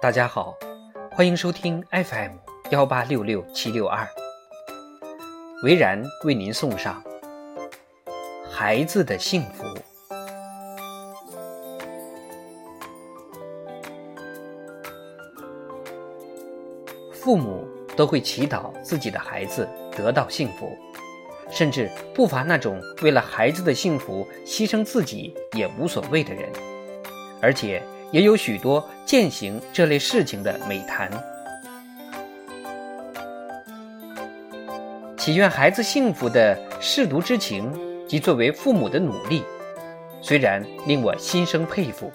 大家好，欢迎收听 FM 幺八六六七六二，维然为您送上孩子的幸福。父母都会祈祷自己的孩子得到幸福，甚至不乏那种为了孩子的幸福牺牲自己也无所谓的人，而且。也有许多践行这类事情的美谈，祈愿孩子幸福的舐犊之情及作为父母的努力，虽然令我心生佩服，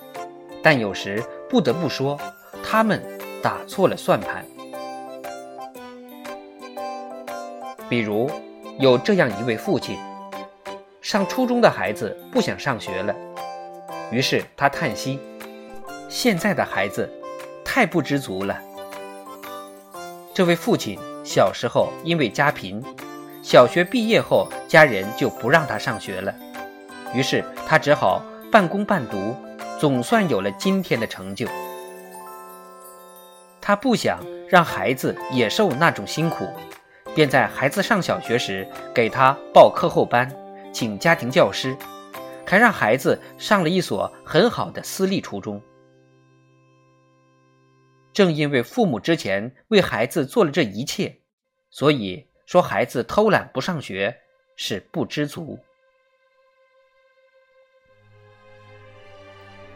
但有时不得不说，他们打错了算盘。比如，有这样一位父亲，上初中的孩子不想上学了，于是他叹息。现在的孩子太不知足了。这位父亲小时候因为家贫，小学毕业后家人就不让他上学了，于是他只好半工半读，总算有了今天的成就。他不想让孩子也受那种辛苦，便在孩子上小学时给他报课后班，请家庭教师，还让孩子上了一所很好的私立初中。正因为父母之前为孩子做了这一切，所以说孩子偷懒不上学是不知足。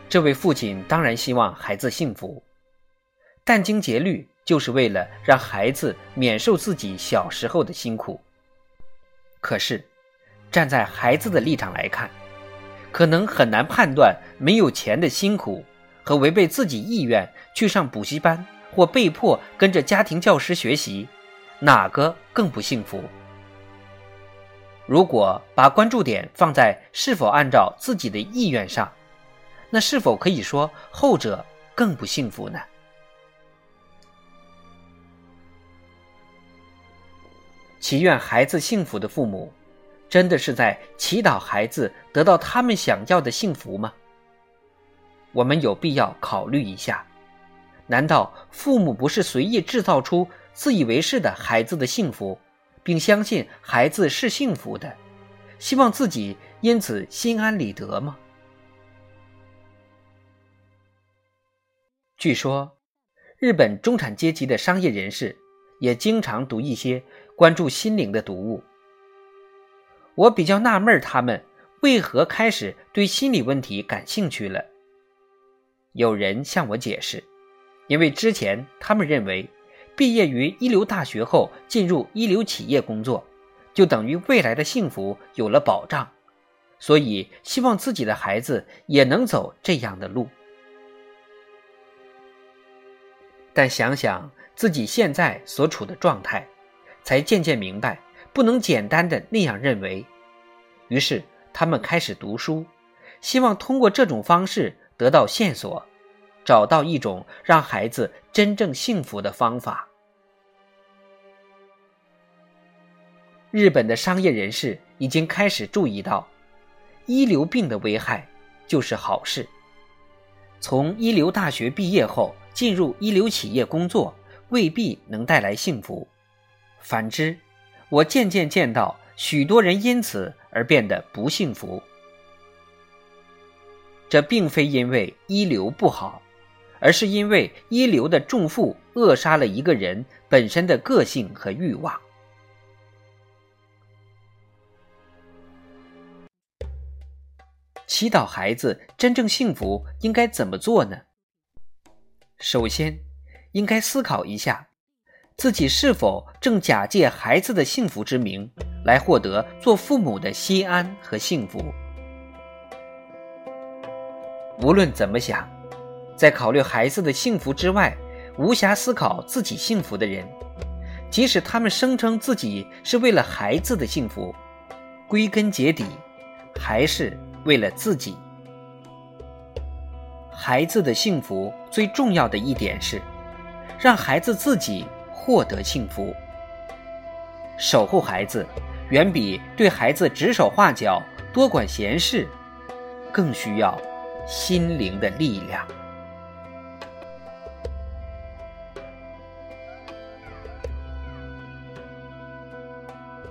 这位父亲当然希望孩子幸福，殚精竭虑就是为了让孩子免受自己小时候的辛苦。可是，站在孩子的立场来看，可能很难判断没有钱的辛苦。和违背自己意愿去上补习班，或被迫跟着家庭教师学习，哪个更不幸福？如果把关注点放在是否按照自己的意愿上，那是否可以说后者更不幸福呢？祈愿孩子幸福的父母，真的是在祈祷孩子得到他们想要的幸福吗？我们有必要考虑一下：难道父母不是随意制造出自以为是的孩子的幸福，并相信孩子是幸福的，希望自己因此心安理得吗？据说，日本中产阶级的商业人士也经常读一些关注心灵的读物。我比较纳闷，他们为何开始对心理问题感兴趣了？有人向我解释，因为之前他们认为，毕业于一流大学后进入一流企业工作，就等于未来的幸福有了保障，所以希望自己的孩子也能走这样的路。但想想自己现在所处的状态，才渐渐明白，不能简单的那样认为。于是他们开始读书，希望通过这种方式。得到线索，找到一种让孩子真正幸福的方法。日本的商业人士已经开始注意到，一流病的危害就是好事。从一流大学毕业后进入一流企业工作，未必能带来幸福。反之，我渐渐见到许多人因此而变得不幸福。这并非因为一流不好，而是因为一流的重负扼杀了一个人本身的个性和欲望。祈祷孩子真正幸福应该怎么做呢？首先，应该思考一下，自己是否正假借孩子的幸福之名，来获得做父母的心安和幸福。无论怎么想，在考虑孩子的幸福之外，无暇思考自己幸福的人，即使他们声称自己是为了孩子的幸福，归根结底，还是为了自己。孩子的幸福最重要的一点是，让孩子自己获得幸福。守护孩子，远比对孩子指手画脚、多管闲事，更需要。心灵的力量。